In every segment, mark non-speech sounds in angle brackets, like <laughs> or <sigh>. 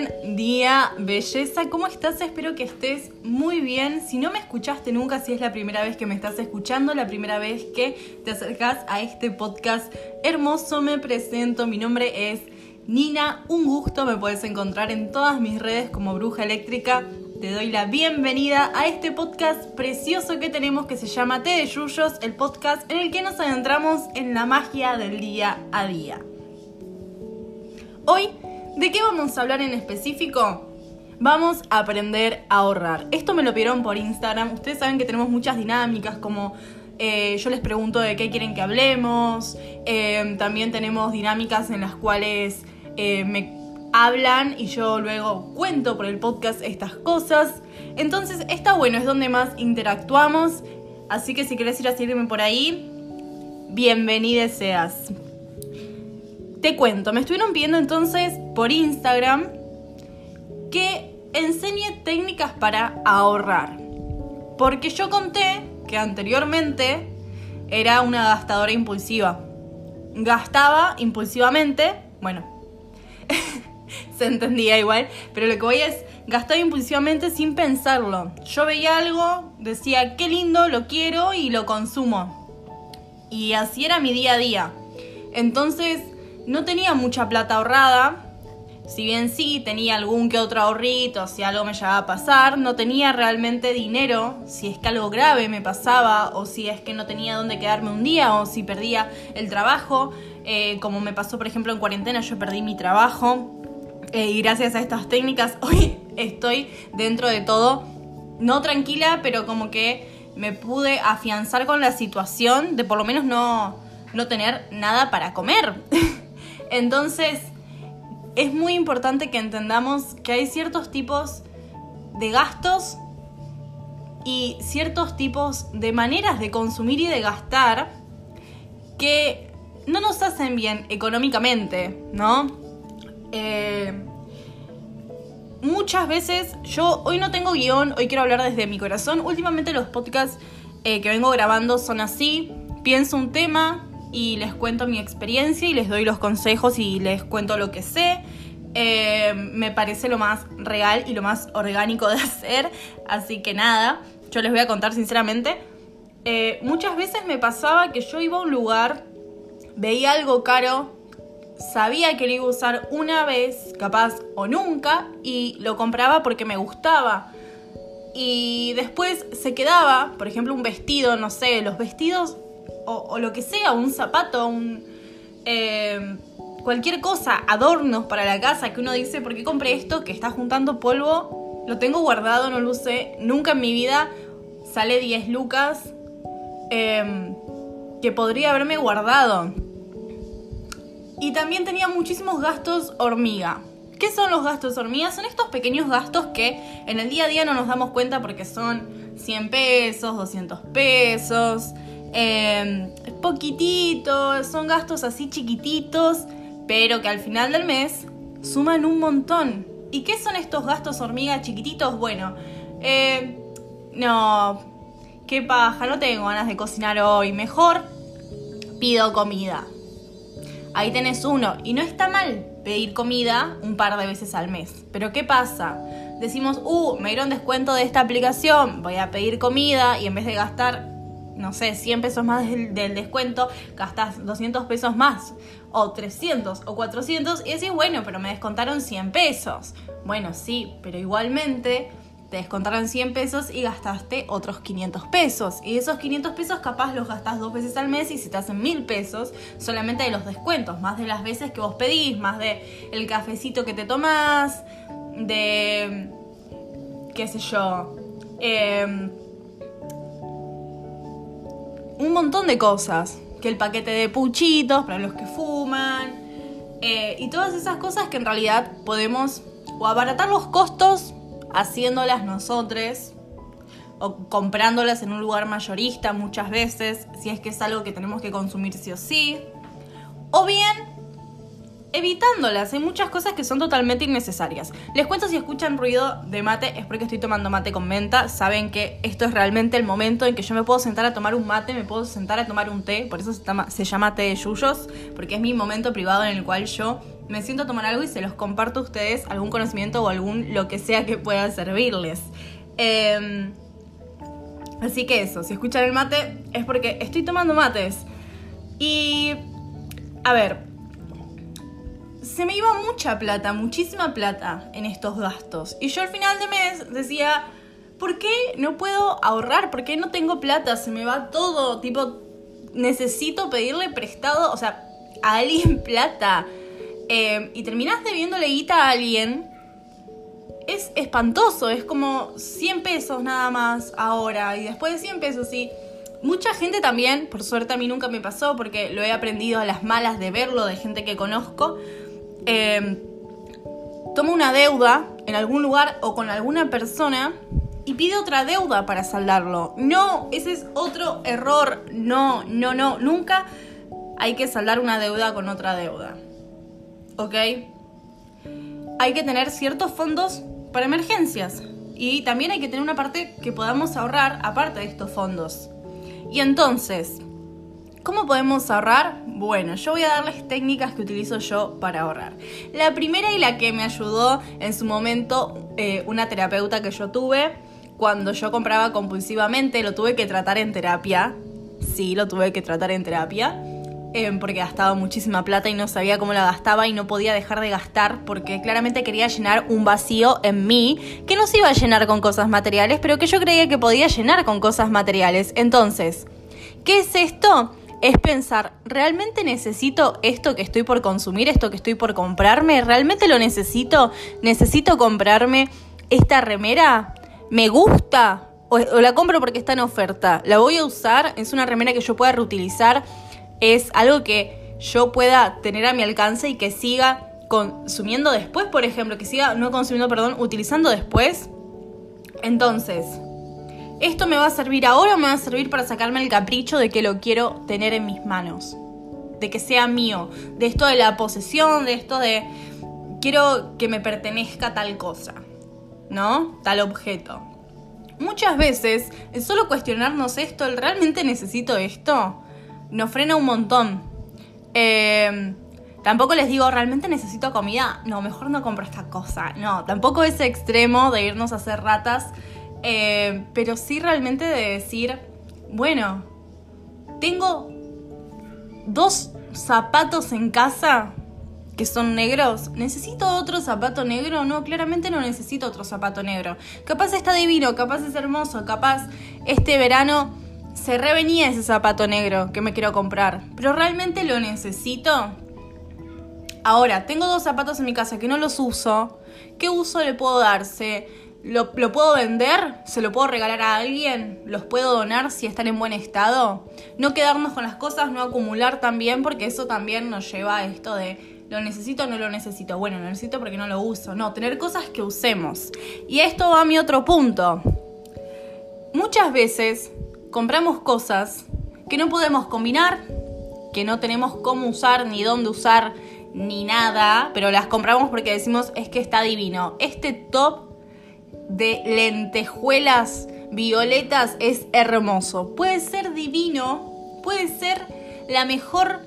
Buen día, belleza. ¿Cómo estás? Espero que estés muy bien. Si no me escuchaste nunca, si es la primera vez que me estás escuchando, la primera vez que te acercas a este podcast hermoso, me presento. Mi nombre es Nina. Un gusto. Me puedes encontrar en todas mis redes como Bruja Eléctrica. Te doy la bienvenida a este podcast precioso que tenemos que se llama Té de Yuyos, el podcast en el que nos adentramos en la magia del día a día. Hoy ¿De qué vamos a hablar en específico? Vamos a aprender a ahorrar. Esto me lo pidieron por Instagram. Ustedes saben que tenemos muchas dinámicas como eh, yo les pregunto de qué quieren que hablemos. Eh, también tenemos dinámicas en las cuales eh, me hablan y yo luego cuento por el podcast estas cosas. Entonces está bueno, es donde más interactuamos. Así que si querés ir a seguirme por ahí, bienvenida seas. Te cuento, me estuvieron pidiendo entonces por Instagram que enseñe técnicas para ahorrar. Porque yo conté que anteriormente era una gastadora impulsiva. Gastaba impulsivamente, bueno, <laughs> se entendía igual, pero lo que voy es, gastaba impulsivamente sin pensarlo. Yo veía algo, decía, qué lindo, lo quiero y lo consumo. Y así era mi día a día. Entonces, no tenía mucha plata ahorrada, si bien sí tenía algún que otro ahorrito, si algo me llegaba a pasar, no tenía realmente dinero, si es que algo grave me pasaba, o si es que no tenía dónde quedarme un día, o si perdía el trabajo, eh, como me pasó por ejemplo en cuarentena, yo perdí mi trabajo, eh, y gracias a estas técnicas <laughs> hoy estoy dentro de todo, no tranquila, pero como que me pude afianzar con la situación de por lo menos no, no tener nada para comer. <laughs> Entonces, es muy importante que entendamos que hay ciertos tipos de gastos y ciertos tipos de maneras de consumir y de gastar que no nos hacen bien económicamente, ¿no? Eh, muchas veces yo hoy no tengo guion, hoy quiero hablar desde mi corazón. Últimamente los podcasts eh, que vengo grabando son así. Pienso un tema, y les cuento mi experiencia y les doy los consejos y les cuento lo que sé. Eh, me parece lo más real y lo más orgánico de <laughs> hacer, así que nada, yo les voy a contar sinceramente. Eh, muchas veces me pasaba que yo iba a un lugar, veía algo caro, sabía que lo iba a usar una vez, capaz o nunca, y lo compraba porque me gustaba. Y después se quedaba, por ejemplo, un vestido, no sé, los vestidos o, lo que sea, un zapato, un... Eh, cualquier cosa, adornos para la casa que uno dice, ¿por qué compré esto que está juntando polvo? Lo tengo guardado, no lo usé. Nunca en mi vida sale 10 lucas em, que podría haberme guardado. Y también tenía muchísimos gastos hormiga. ¿Qué son los gastos hormiga? Son estos pequeños gastos que en el día a día no nos damos cuenta porque son 100 pesos, 200 pesos, eh, poquitito, son gastos así chiquititos, pero que al final del mes suman un montón. ¿Y qué son estos gastos hormiga chiquititos? Bueno, eh, no, qué paja, no tengo ganas de cocinar hoy, mejor pido comida. Ahí tenés uno, y no está mal pedir comida un par de veces al mes. Pero ¿qué pasa? Decimos, uh, me dieron descuento de esta aplicación, voy a pedir comida y en vez de gastar no sé, 100 pesos más del, descuento, gastas 200 pesos más, o 300 o 400, y decís, bueno, pero me descontaron 100 pesos. Bueno, sí, pero igualmente te descontaron 100 pesos y gastaste otros 500 pesos. Y esos 500 pesos capaz los gastas dos veces al mes y si te hacen 1000 pesos solamente de los descuentos, más de las veces que vos pedís, más de el cafecito que te tomás, de, qué sé yo, eh, un montón de cosas. Que el paquete de puchitos para los que fuman. Eh, y todas esas cosas que en realidad podemos o abaratar los costos haciéndolas nosotros o comprándolas en un lugar mayorista muchas veces, si es que es algo que tenemos que consumir sí o sí. O bien evitándolas. Hay muchas cosas que son totalmente innecesarias. Les cuento si escuchan ruido de mate, es porque estoy tomando mate con menta. Saben que esto es realmente el momento en que yo me puedo sentar a tomar un mate, me puedo sentar a tomar un té, por eso se llama, té de yuyos, porque es mi momento privado en el cual yo me siento a tomar algo y se los comparto a ustedes, algún conocimiento o algún lo que sea que pueda servirles. Em, así que eso, si escuchan el mate es porque estoy tomando mates. Y, a ver, se me iba mucha plata, muchísima plata en estos gastos. Y yo al final de mes decía, ¿por qué no puedo ahorrar? ¿Por qué no tengo plata? Se me va todo, tipo, necesito pedirle prestado, o sea, a alguien <laughs> plata. Eh, y terminás debiéndole guita a alguien. Es espantoso, es como 100 pesos nada más ahora y después de 100 pesos y mucha gente también, por suerte a mí nunca me pasó porque lo he aprendido a las malas de verlo de gente que conozco, eh, toma una deuda en algún lugar o con alguna persona y pide otra deuda para saldarlo. No, ese es otro error. No, no, no. Nunca hay que saldar una deuda con otra deuda. ¿Ok? Hay que tener ciertos fondos para emergencias. Y también hay que tener una parte que podamos ahorrar aparte de estos fondos. Y entonces, ¿cómo podemos ahorrar? Bueno, yo voy a darles técnicas que utilizo yo para ahorrar. La primera y la que me ayudó en su momento eh, una terapeuta que yo tuve, cuando yo compraba compulsivamente, lo tuve que tratar en terapia. Sí, lo tuve que tratar en terapia. Eh, porque gastaba muchísima plata y no sabía cómo la gastaba y no podía dejar de gastar porque claramente quería llenar un vacío en mí que no se iba a llenar con cosas materiales, pero que yo creía que podía llenar con cosas materiales. Entonces, ¿qué es esto? Es pensar, ¿realmente necesito esto que estoy por consumir, esto que estoy por comprarme? ¿Realmente lo necesito? ¿Necesito comprarme esta remera? me gusta o, la compro porque está en oferta, la voy a usar, es una remera que yo pueda reutilizar, es algo que yo pueda tener a mi alcance y que siga consumiendo después, por ejemplo, que siga, no consumiendo, perdón, utilizando después. Entonces, ¿esto me va a servir ahora o me va a servir para sacarme el capricho de que lo quiero tener en mis manos? De que sea mío, de esto de la posesión, de esto de quiero que me pertenezca tal cosa. ¿no? Tal objeto. Muchas veces, el solo cuestionarnos esto, ¿el realmente necesito esto? Nos frena un montón. Em, tampoco les digo, ¿realmente necesito comida? No, mejor no compro esta cosa. No, tampoco ese extremo de irnos a hacer ratas. Em, pero sí realmente de decir, bueno, tengo dos zapatos en casa que son negros, ¿necesito otro zapato negro? No, claramente no necesito otro zapato negro. Capaz está divino, capaz es hermoso, capaz este verano se revenía ese zapato negro que me quiero comprar. Pero realmente lo necesito. Ahora, tengo dos zapatos en mi casa que no los uso. ¿Qué uso le puedo darse? ¿Lo, ¿Lo, puedo vender? ¿Se lo puedo regalar a alguien? ¿Los puedo donar si están en buen estado? No quedarnos con las cosas, no acumular también, porque eso también nos lleva a esto de ¿Lo necesito o no lo necesito? Bueno, lo necesito porque no lo uso. No, tener cosas que usemos. Y esto va a mi otro punto. Muchas veces compramos cosas que no podemos combinar, que no tenemos cómo usar, ni dónde usar, ni nada, pero las compramos porque decimos es que está divino. Este top de lentejuelas violetas es hermoso. Puede ser divino, puede ser la mejor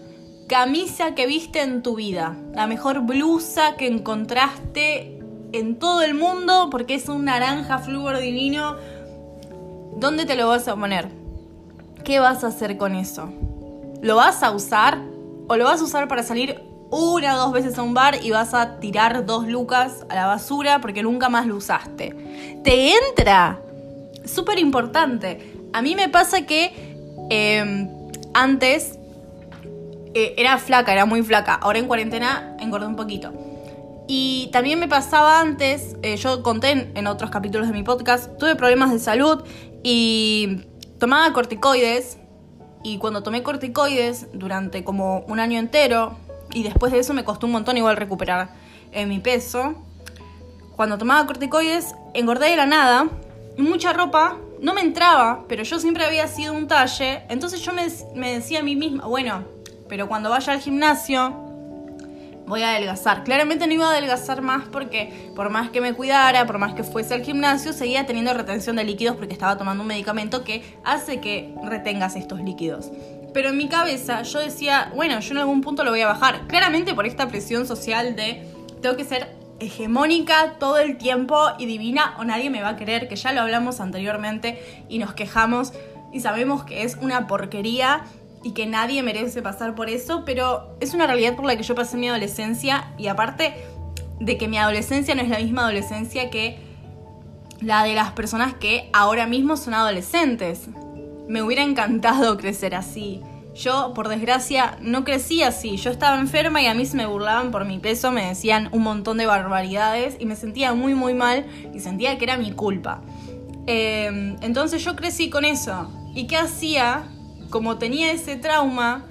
camisa que viste en tu vida, la mejor blusa que encontraste en todo el mundo porque es un naranja flúor divino. ¿Dónde te lo vas a poner? ¿Qué vas a hacer con eso? ¿Lo vas a usar o lo vas a usar para salir una o dos veces a un bar y vas a tirar dos lucas a la basura porque nunca más lo usaste? ¿Te entra? Súper importante. A mí me pasa que eh, antes eh, era flaca, era muy flaca. Ahora en cuarentena engordé un poquito. Y también me pasaba antes, eh, yo conté en, otros capítulos de mi podcast, tuve problemas de salud y tomaba corticoides. Y cuando tomé corticoides durante como un año entero, y después de eso me costó un montón igual recuperar eh, mi peso, cuando tomaba corticoides engordé de la nada mucha ropa no me entraba, pero yo siempre había sido un talle, entonces yo me, me decía a mí misma, bueno, pero cuando vaya al gimnasio voy a adelgazar. Claramente no iba a adelgazar más porque por más que me cuidara, por más que fuese al gimnasio, seguía teniendo retención de líquidos porque estaba tomando un medicamento que hace que retengas estos líquidos. Pero en mi cabeza yo decía, bueno, yo en algún punto lo voy a bajar. Claramente por esta presión social de tengo que ser hegemónica todo el tiempo y divina o nadie me va a querer, que ya lo hablamos anteriormente y nos quejamos y sabemos que es una porquería y que nadie merece pasar por eso, pero es una realidad por la que yo pasé mi adolescencia y aparte de que mi adolescencia no es la misma adolescencia que la de las personas que ahora mismo son adolescentes. Me hubiera encantado crecer así. Yo, por desgracia, no crecí así. Yo estaba enferma y a mí se me burlaban por mi peso, me decían un montón de barbaridades y me sentía muy, muy mal y sentía que era mi culpa. Em, entonces yo crecí con eso. ¿Y qué hacía? Como tenía ese trauma,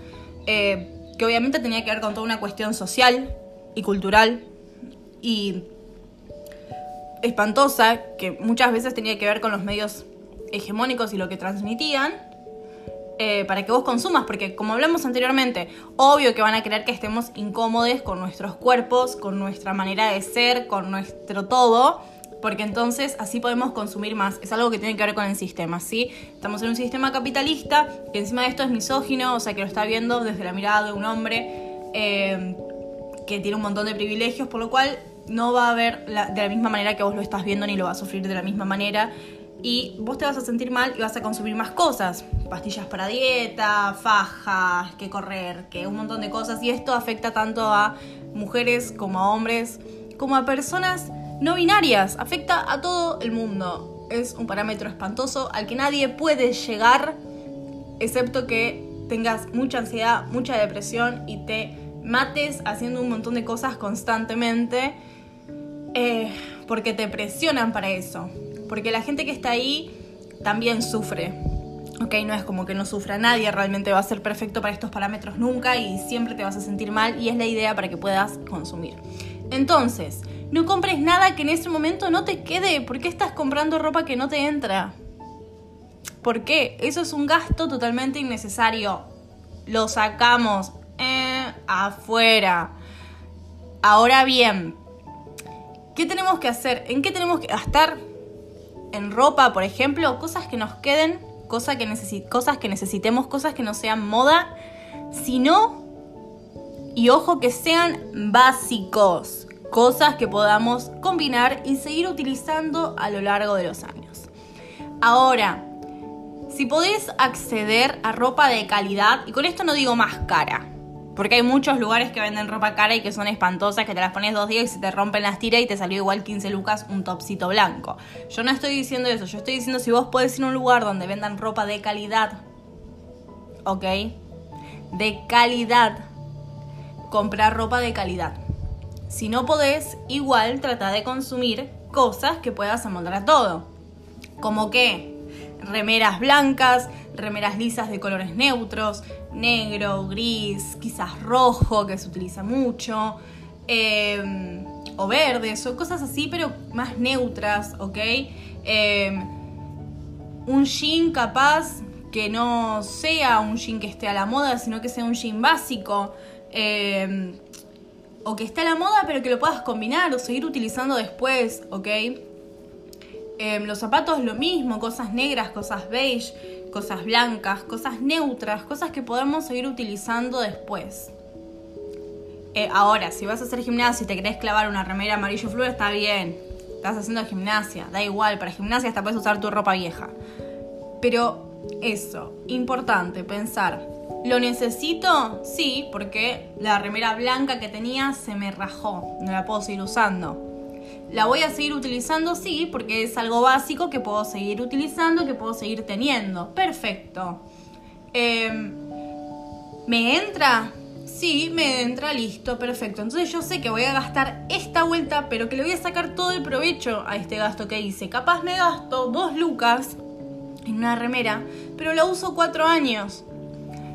eh, que obviamente tenía que ver con toda una cuestión social y cultural y espantosa, que muchas veces tenía que ver con los medios hegemónicos y lo que transmitían, eh, para que vos consumas, porque como hablamos anteriormente, obvio que van a querer que estemos incómodos con nuestros cuerpos, con nuestra manera de ser, con nuestro todo, porque entonces así podemos consumir más. Es algo que tiene que ver con el sistema, ¿sí? Estamos en un sistema capitalista que encima de esto es misógino, o sea que lo está viendo desde la mirada de un hombre eh, que tiene un montón de privilegios, por lo cual no va a ver de la misma manera que vos lo estás viendo ni lo va a sufrir de la misma manera y vos te vas a sentir mal y vas a consumir más cosas, pastillas para dieta, fajas, que correr, que un montón de cosas y esto afecta tanto a mujeres como a hombres, como a personas no binarias, afecta a todo el mundo. Es un parámetro espantoso al que nadie puede llegar excepto que tengas mucha ansiedad, mucha depresión y te mates haciendo un montón de cosas constantemente eh, porque te presionan para eso. Porque la gente que está ahí también sufre. Ok, no es como que no sufra nadie, realmente va a ser perfecto para estos parámetros nunca y siempre te vas a sentir mal y es la idea para que puedas consumir. Entonces, no compres nada que en ese momento no te quede. ¿Por qué estás comprando ropa que no te entra? ¿Por qué? Eso es un gasto totalmente innecesario. Lo sacamos eh, afuera. Ahora bien, ¿Qué tenemos que hacer? ¿En qué tenemos que gastar? En ropa, por ejemplo, cosas que nos queden, cosas que, cosas que necesitemos, cosas que no sean moda, sino, y ojo, que sean básicos, cosas que podamos combinar y seguir utilizando a lo largo de los años. Ahora, si podés acceder a ropa de calidad, y con esto no digo más cara, porque hay muchos lugares que venden ropa cara y que son espantosas, que te las pones dos días y se te rompen las tiras y te salió igual 15 lucas un topsito blanco. Yo no estoy diciendo eso, yo estoy diciendo si vos podés ir a un lugar donde vendan ropa de calidad, ¿ok? De calidad. Comprar ropa de calidad. Si no podés, igual trata de consumir cosas que puedas amoldar a todo. Como que remeras blancas, remeras lisas de colores neutros, negro, gris, quizás rojo, que se utiliza mucho, em, o verdes, o cosas así, pero más neutras, ¿ok? Em, un jean capaz que no sea un jean que esté a la moda, sino que sea un jean básico. Em, o que esté a la moda, pero que lo puedas combinar o seguir utilizando después, ¿ok? los zapatos lo mismo, cosas negras, cosas beige cosas blancas, cosas neutras, cosas que podemos seguir utilizando después. Eh, ahora, si vas a hacer gimnasia y te querés clavar una remera amarillo fluo, está bien. Estás haciendo gimnasia, da igual, para gimnasia hasta puedes usar tu ropa vieja. Pero eso, importante, pensar. ¿Lo necesito? Sí, porque la remera blanca que tenía se me rajó, no la puedo seguir usando. La voy a seguir utilizando, sí, porque es algo básico que puedo seguir utilizando, que puedo seguir teniendo. Perfecto. Em, ¿Me entra? Sí, me entra, listo, perfecto. Entonces yo sé que voy a gastar esta vuelta, pero que le voy a sacar todo el provecho a este gasto que hice. Capaz me gasto dos lucas en una remera, pero la uso cuatro años.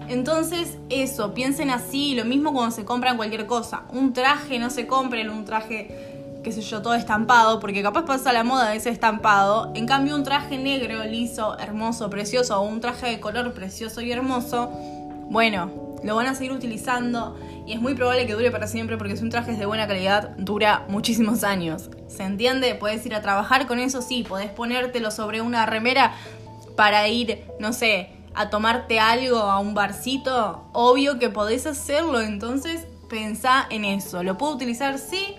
Entonces, eso, piensen así, lo mismo cuando se compran cualquier cosa. Un traje, no se compren un traje qué sé yo, todo estampado, porque capaz pasa la moda de ese estampado. En cambio, un traje negro, liso, hermoso, precioso, o un traje de color precioso y hermoso, bueno, lo van a seguir utilizando y es muy probable que dure para siempre porque si un traje es de buena calidad, dura muchísimos años. ¿Se entiende? Puedes ir a trabajar con eso, sí, podés ponértelo sobre una remera para ir, no sé, a tomarte algo a un barcito, obvio que podés hacerlo, entonces pensá en eso. ¿Lo puedo utilizar? Sí.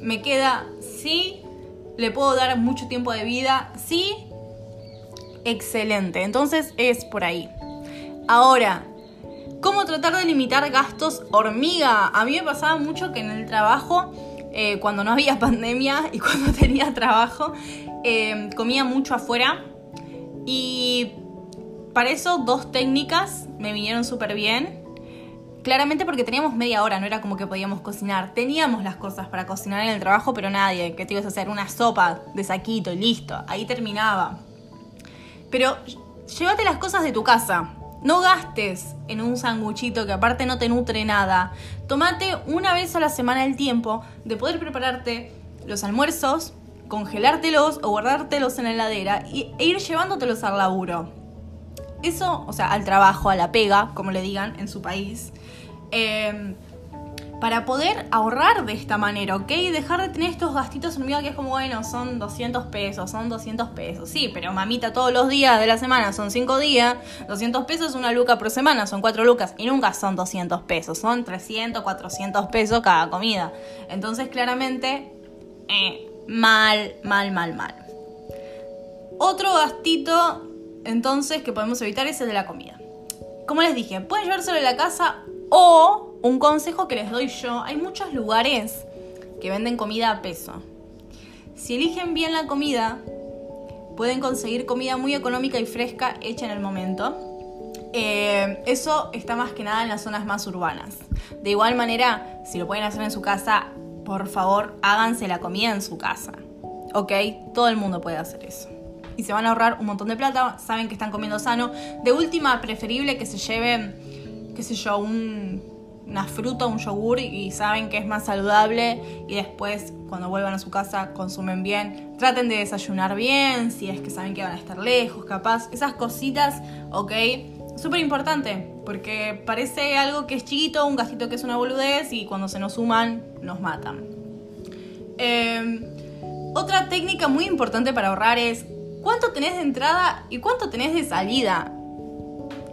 ¿Me queda? Sí. ¿Le puedo dar mucho tiempo de vida? Sí. Excelente. Entonces es por ahí. Ahora, ¿cómo tratar de limitar gastos hormiga? A mí me pasaba mucho que en el trabajo, eh, cuando no había <laughs> pandemia y cuando tenía trabajo, eh, comía mucho afuera. Y para eso dos técnicas me vinieron súper bien. Claramente porque teníamos media hora, no era como que podíamos cocinar. Teníamos las cosas para cocinar en el trabajo, pero nadie. Que te ibas a hacer una sopa de saquito y listo. Ahí terminaba. Pero llévate las cosas de tu casa. No gastes en un sanguchito que aparte no te nutre nada. Tomate una vez a la semana el tiempo de poder prepararte los almuerzos, congelártelos o guardártelos en la heladera e ir llevándotelos al laburo. Eso, o sea, al trabajo, a la pega, como le digan en su país. Em, para poder ahorrar de esta manera, ¿ok? Dejar de tener estos gastitos vida que es como, bueno, son 200 pesos, son 200 pesos. Sí, pero mamita, todos los días de la semana son 5 días, 200 pesos es una luca por semana, son 4 lucas y nunca son 200 pesos, son 300, 400 pesos cada comida. Entonces, claramente, eh, mal, mal, mal, mal. Otro gastito entonces que podemos evitar es el de la comida. Como les dije, pueden llevárselo de la casa o un consejo que les doy yo, hay muchos lugares que venden comida a peso. Si eligen bien la comida, pueden conseguir comida muy económica y fresca hecha en el momento. Eh, eso está más que nada en las zonas más urbanas. De igual manera, si lo pueden hacer en su casa, por favor, háganse la comida en su casa. ¿Ok? Todo el mundo puede hacer eso y se van a ahorrar un montón de plata, saben que están comiendo sano. De última, preferible que se lleven, qué sé yo, una fruta, un yogur y saben que es más saludable y después cuando vuelvan a su casa consumen bien. Traten de desayunar bien, si es que saben que van a estar lejos, capaz. Esas cositas, ok, súper importante, porque parece algo que es chiquito, un gastito que es una boludez y cuando se nos suman nos matan. Em, otra técnica muy importante para ahorrar es cuánto tenés de entrada y cuánto tenés de salida.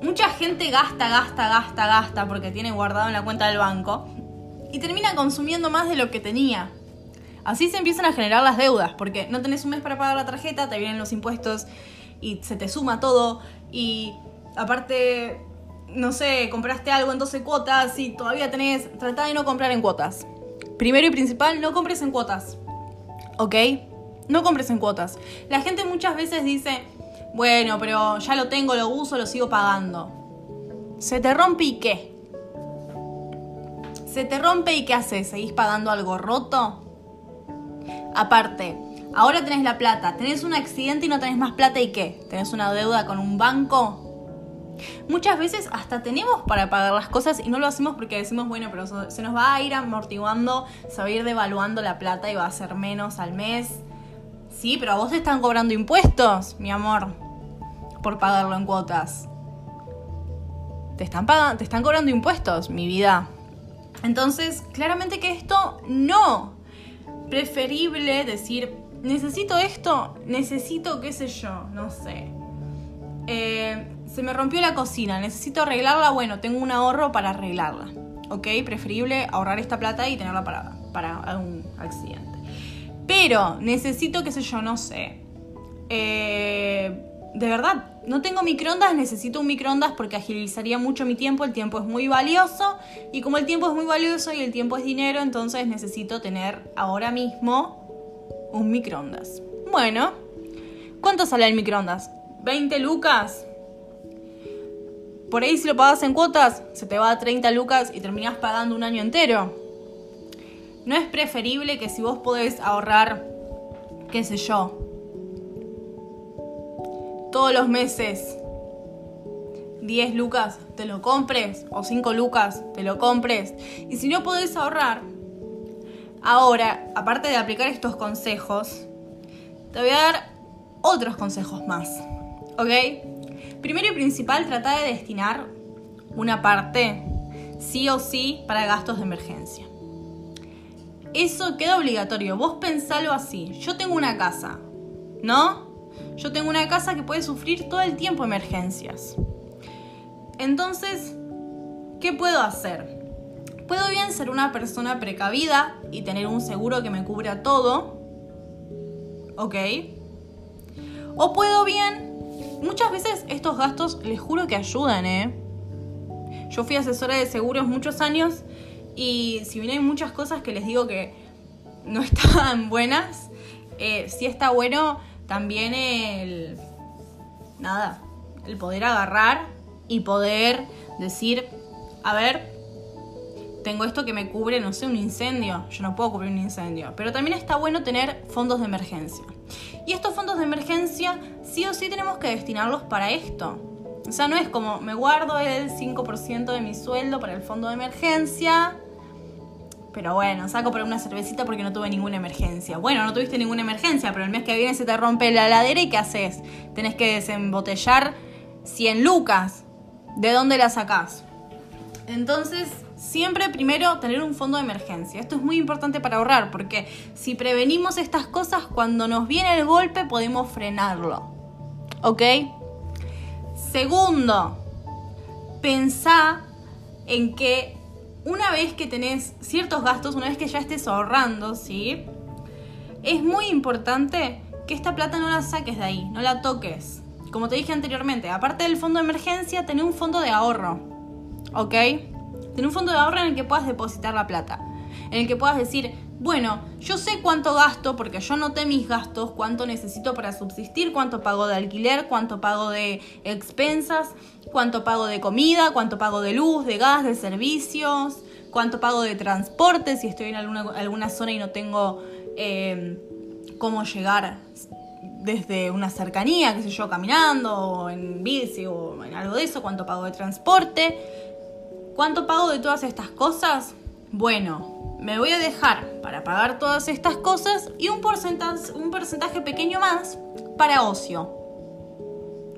Mucha gente gasta, gasta, gasta, gasta porque tiene guardado en la cuenta del banco y termina consumiendo más de lo que tenía. Así se empiezan a generar las deudas, porque no tenés un mes para pagar la tarjeta, te vienen los impuestos y se te suma todo y aparte, no sé, compraste algo en 12 cuotas y todavía tenés, trata de no comprar en cuotas. Primero y principal, no compres en cuotas. ¿Ok? No compres en cuotas. La gente muchas veces dice, bueno, pero ya lo tengo, lo uso, lo sigo pagando. Se te rompe y qué? Se te rompe y qué haces? ¿Seguís pagando algo roto? Aparte, ahora tenés la plata, tenés un accidente y no tenés más plata y qué? ¿Tenés una deuda con un banco? Muchas veces hasta tenemos para pagar las cosas y no lo hacemos porque decimos, bueno, pero se nos va a ir amortiguando, se va a ir devaluando la plata y va a ser menos al mes. Sí, pero a vos te están cobrando impuestos, mi amor, por pagarlo en cuotas. Te están, pagando, te están cobrando impuestos, mi vida. Entonces, claramente que esto no. Preferible decir, necesito esto, necesito qué sé yo, no sé. Eh, se me rompió la cocina, necesito arreglarla, bueno, tengo un ahorro para arreglarla. ¿Ok? Preferible ahorrar esta plata y tenerla para, para algún accidente. Pero necesito, qué sé yo, no sé. Eh, de verdad, no tengo microondas, necesito un microondas porque agilizaría mucho mi tiempo, el tiempo es muy valioso y como el tiempo es muy valioso y el tiempo es dinero, entonces necesito tener ahora mismo un microondas. Bueno, ¿cuánto sale el microondas? ¿20 lucas? Por ahí si lo pagas en cuotas, se te va a 30 lucas y terminas pagando un año entero. ¿No es preferible que si vos podés ahorrar, qué sé yo, todos los meses 10 lucas, te lo compres, o 5 lucas, te lo compres? Y si no podés ahorrar, ahora, aparte de aplicar estos consejos, te voy a dar otros consejos más. ¿Ok? Primero y principal, trata de destinar una parte, sí o sí, para gastos de emergencia eso queda obligatorio. Vos pensalo así. Yo tengo una casa, ¿no? Yo tengo una casa que puede sufrir todo el tiempo emergencias. Entonces, ¿qué puedo hacer? Puedo bien ser una persona precavida y tener un seguro que me cubra todo. ¿Ok? O puedo bien... Muchas veces estos gastos les juro que ayudan, ¿eh? Yo fui asesora de seguros muchos años y si bien hay muchas cosas que les digo que no <laughs> estaban buenas, eh, sí está bueno también el... Nada, el poder agarrar y poder decir, a ver, tengo esto que me cubre, no sé, un incendio. Yo no puedo cubrir un incendio. Pero también está bueno tener fondos de emergencia. Y estos fondos de emergencia, sí o sí tenemos que destinarlos para esto. O sea, no es como me guardo el 5% de mi sueldo para el fondo de emergencia. Pero bueno, saco para una cervecita porque no tuve ninguna emergencia. Bueno, no tuviste ninguna emergencia, pero el mes que viene se te rompe la heladera y ¿qué haces? Tenés que desembotellar 100 lucas. ¿De dónde la sacás? Entonces, siempre primero tener un fondo de emergencia. Esto es muy importante para ahorrar porque si prevenimos estas cosas, cuando nos viene el golpe podemos frenarlo. ¿Ok? Segundo, pensá en que una vez que tenés ciertos gastos, una vez que ya estés ahorrando, ¿sí? Es muy importante que esta plata no la saques de ahí, no la toques. Como te dije anteriormente, aparte del fondo de emergencia, tener un fondo de ahorro. ¿Ok? Tener un fondo de ahorro en el que puedas depositar la plata. En el que puedas decir, bueno, yo sé cuánto gasto porque yo noté mis gastos, cuánto necesito para subsistir, cuánto pago de alquiler, cuánto pago de expensas, cuánto pago de comida, cuánto pago de luz, de gas, de servicios, cuánto pago de transporte si estoy en alguna, alguna zona y no tengo eh, cómo llegar desde una cercanía, qué sé yo, caminando o en bici o en algo de eso, cuánto pago de transporte, cuánto pago de todas estas cosas. Bueno, me voy a dejar para pagar todas estas cosas y un porcentaje, pequeño más para ocio.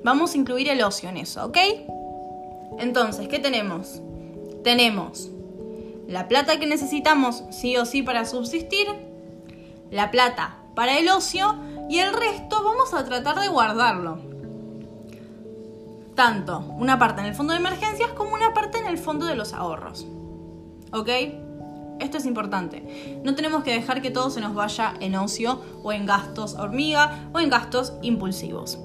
Vamos a incluir el ocio en eso, ¿ok? Entonces, ¿qué tenemos? Tenemos la plata que necesitamos sí o sí para subsistir, la plata para el ocio y el resto vamos a tratar de guardarlo. Tanto una parte en el fondo de emergencias como una parte en el fondo de los ahorros. ¿Ok? Esto es importante. No tenemos que dejar que todo se nos vaya en ocio o en gastos hormiga o en gastos impulsivos.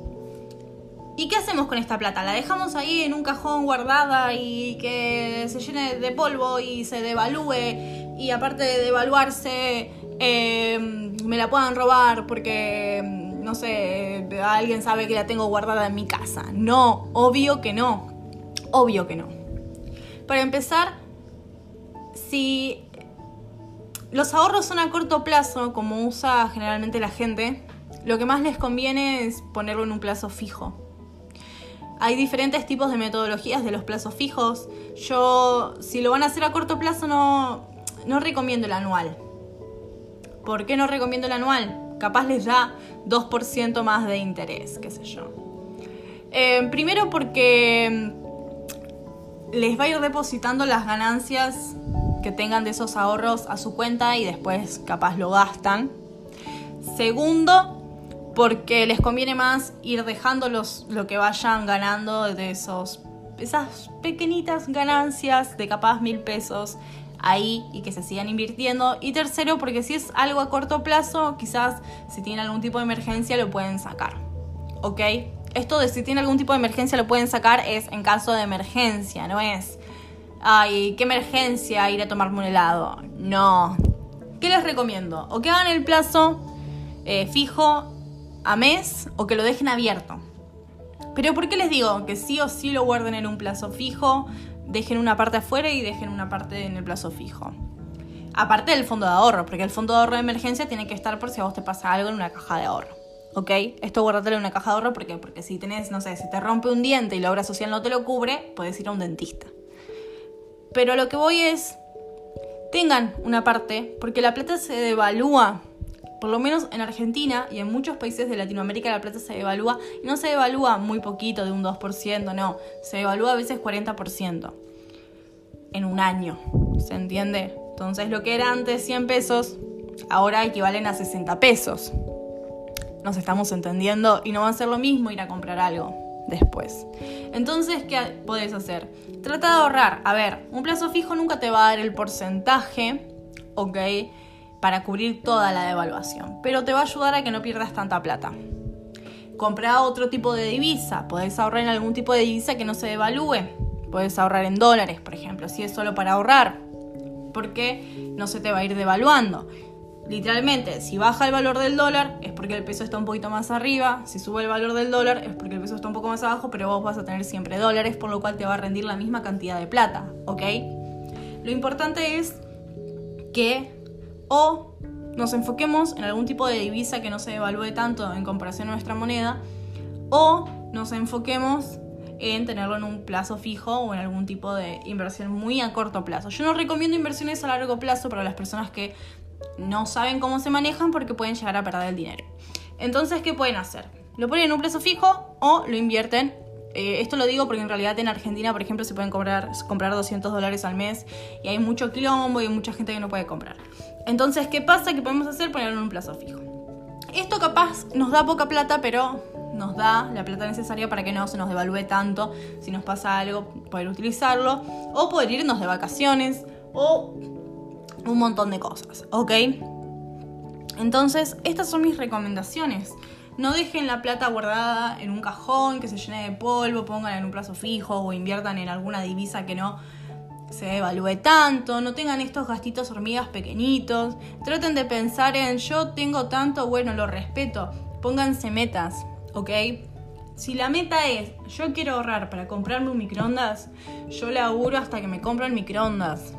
¿Y qué hacemos con esta plata? ¿La dejamos ahí en un cajón guardada y que se llene de polvo y se devalúe? Y aparte de devaluarse, em, me la puedan robar porque, em, no sé, alguien sabe que la tengo guardada en mi casa. No, obvio que no. Obvio que no. Para empezar, si los ahorros son a corto plazo, como usa generalmente la gente, lo que más les conviene es ponerlo en un plazo fijo. Hay diferentes tipos de metodologías de los plazos fijos. Yo, si lo van a hacer a corto plazo, no, no recomiendo el anual. ¿Por qué no recomiendo el anual? Capaz les da 2% más de interés, qué sé yo. Eh, primero porque les va a ir depositando las ganancias que tengan de esos ahorros a su cuenta y después capaz lo gastan. Segundo, porque les conviene más ir dejando lo que vayan ganando de esos, esas pequeñitas ganancias de capaz mil pesos ahí y que se sigan invirtiendo. Y tercero, porque si es algo a corto plazo, quizás si tienen algún tipo de emergencia lo pueden sacar. ¿Ok? Esto de si tienen algún tipo de emergencia lo pueden sacar es en caso de emergencia, no es, ay, qué emergencia ir a tomarme un helado. No. ¿Qué les recomiendo? O que hagan el plazo eh, fijo a mes o que lo dejen abierto. Pero ¿por qué les digo que sí o sí lo guarden en un plazo fijo, dejen una parte afuera y dejen una parte en el plazo fijo? Aparte del fondo de ahorro, porque el fondo de ahorro de emergencia tiene que estar por si a vos te pasa algo en una caja de ahorro. ¿Ok? Esto guárdatelo en una caja de ahorro porque, porque si tenés, no sé, si te rompe un diente y la obra social no te lo cubre, puedes ir a un dentista. Pero lo que voy es, tengan una parte, porque la plata se devalúa por lo menos en Argentina y en muchos países de Latinoamérica la plata se devalúa y no se devalúa muy poquito, de un 2%, no, se devalúa a veces 40% en un año, ¿se entiende? Entonces lo que era antes 100 pesos, ahora equivalen a 60 pesos. Nos estamos entendiendo y no va a ser lo mismo ir a comprar algo. después. Entonces, ¿qué podés hacer? Trata de ahorrar. A ver, un plazo fijo nunca te va a dar el porcentaje, ¿ok? Para cubrir toda la devaluación, pero te va a ayudar a que no pierdas tanta plata. Compra otro tipo de divisa, podés ahorrar en algún tipo de divisa que no se devalúe. Puedes ahorrar en dólares, por ejemplo, si es solo para ahorrar, porque no se te va a ir devaluando. Literalmente, si baja el valor del dólar es porque el peso está un poquito más arriba, si sube el valor del dólar es porque el peso está un poco más abajo, pero vos vas a tener siempre dólares, por lo cual te va a rendir la misma cantidad de plata, ¿ok? Lo importante es que o nos enfoquemos en algún tipo de divisa que no se devalúe tanto en comparación a nuestra moneda, o nos enfoquemos en tenerlo en un plazo fijo o en algún tipo de inversión muy a corto plazo. Yo no recomiendo inversiones a largo plazo para las personas que no saben cómo se manejan porque pueden llegar a perder el dinero. Entonces, ¿qué pueden hacer? Lo ponen en un plazo fijo o lo invierten. Eh, esto lo digo porque en realidad en Argentina, por ejemplo, se pueden comprar, comprar 200 dólares al mes y hay mucho quilombo y mucha gente que no puede comprar. Entonces, ¿qué pasa? ¿Qué podemos hacer? Ponerlo en un plazo fijo. Esto capaz nos da poca plata, pero nos da la plata necesaria para que no se nos devalúe tanto si nos pasa algo, poder utilizarlo, o poder irnos de vacaciones, o un montón de cosas, ¿ok? Entonces, estas son mis recomendaciones. No dejen la plata guardada en un cajón que se llene de polvo, pongan en un plazo fijo o inviertan en alguna divisa que no se devalúe tanto, no tengan estos gastitos hormigas pequeñitos, traten de pensar en yo tengo tanto, bueno, lo respeto, pónganse metas, ¿ok? Si la meta es yo quiero ahorrar para comprarme un microondas, yo le auguro hasta que me compro el microondas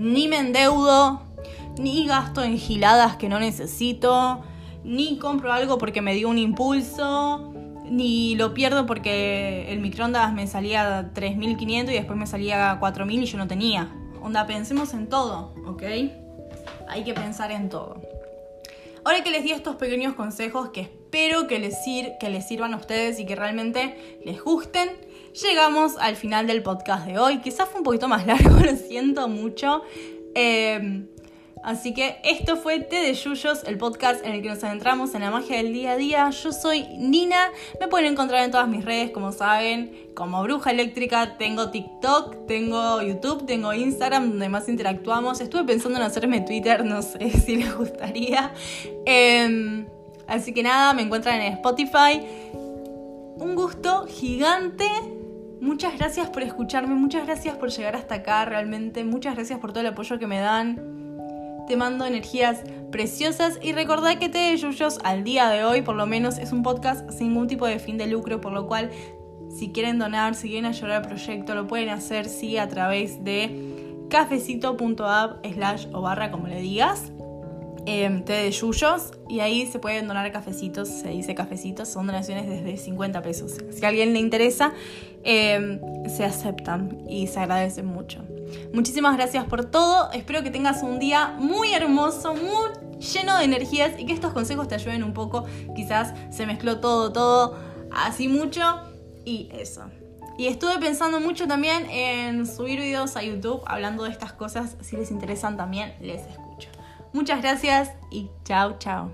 ni me endeudo, ni gasto en giladas que no necesito, ni compro algo porque me dio un impulso, ni lo pierdo porque el microondas me salía 3.500 y después me salía 4.000 y yo no tenía. Onda, pensemos en todo, ¿ok? Hay que pensar en todo. Ahora que les di estos pequeños consejos que espero que les, que les sirvan a ustedes y que realmente les gusten, llegamos al final del podcast de hoy. Quizás fue un poquito más <laughs> largo, lo siento mucho. Em, así que esto fue Té de Yuyos, el podcast en el que nos adentramos en la magia del día a día. Yo soy Nina, me pueden encontrar en todas mis redes, como saben, como Bruja Eléctrica. Tengo TikTok, tengo YouTube, tengo Instagram, donde más interactuamos. Estuve pensando en hacerme Twitter, no sé <laughs> si les gustaría. Em, así que nada, me encuentran en Spotify. Un gusto gigante Muchas gracias por escucharme, muchas gracias por llegar hasta acá, realmente, muchas gracias por todo el apoyo que me dan. Te mando energías preciosas y recordad que Te de Yuyos al día de hoy, por lo menos, es un podcast sin ningún tipo de fin de lucro, por lo cual, si quieren donar, si quieren ayudar al proyecto, lo pueden hacer, sí, a través de cafecito.app slash o barra, como le digas eh, té de yuyos y ahí se pueden donar cafecitos, se dice cafecitos, son donaciones desde 50 pesos. Si a alguien le interesa, em, se aceptan y se agradecen mucho. Muchísimas gracias por todo, espero que tengas un día muy hermoso, muy lleno de energías y que estos consejos te ayuden un poco. Quizás se mezcló todo, todo así mucho y eso. Y estuve pensando mucho también en subir videos a YouTube hablando de estas cosas. Si les interesan también, les escucho. Muchas gracias y chao, chao.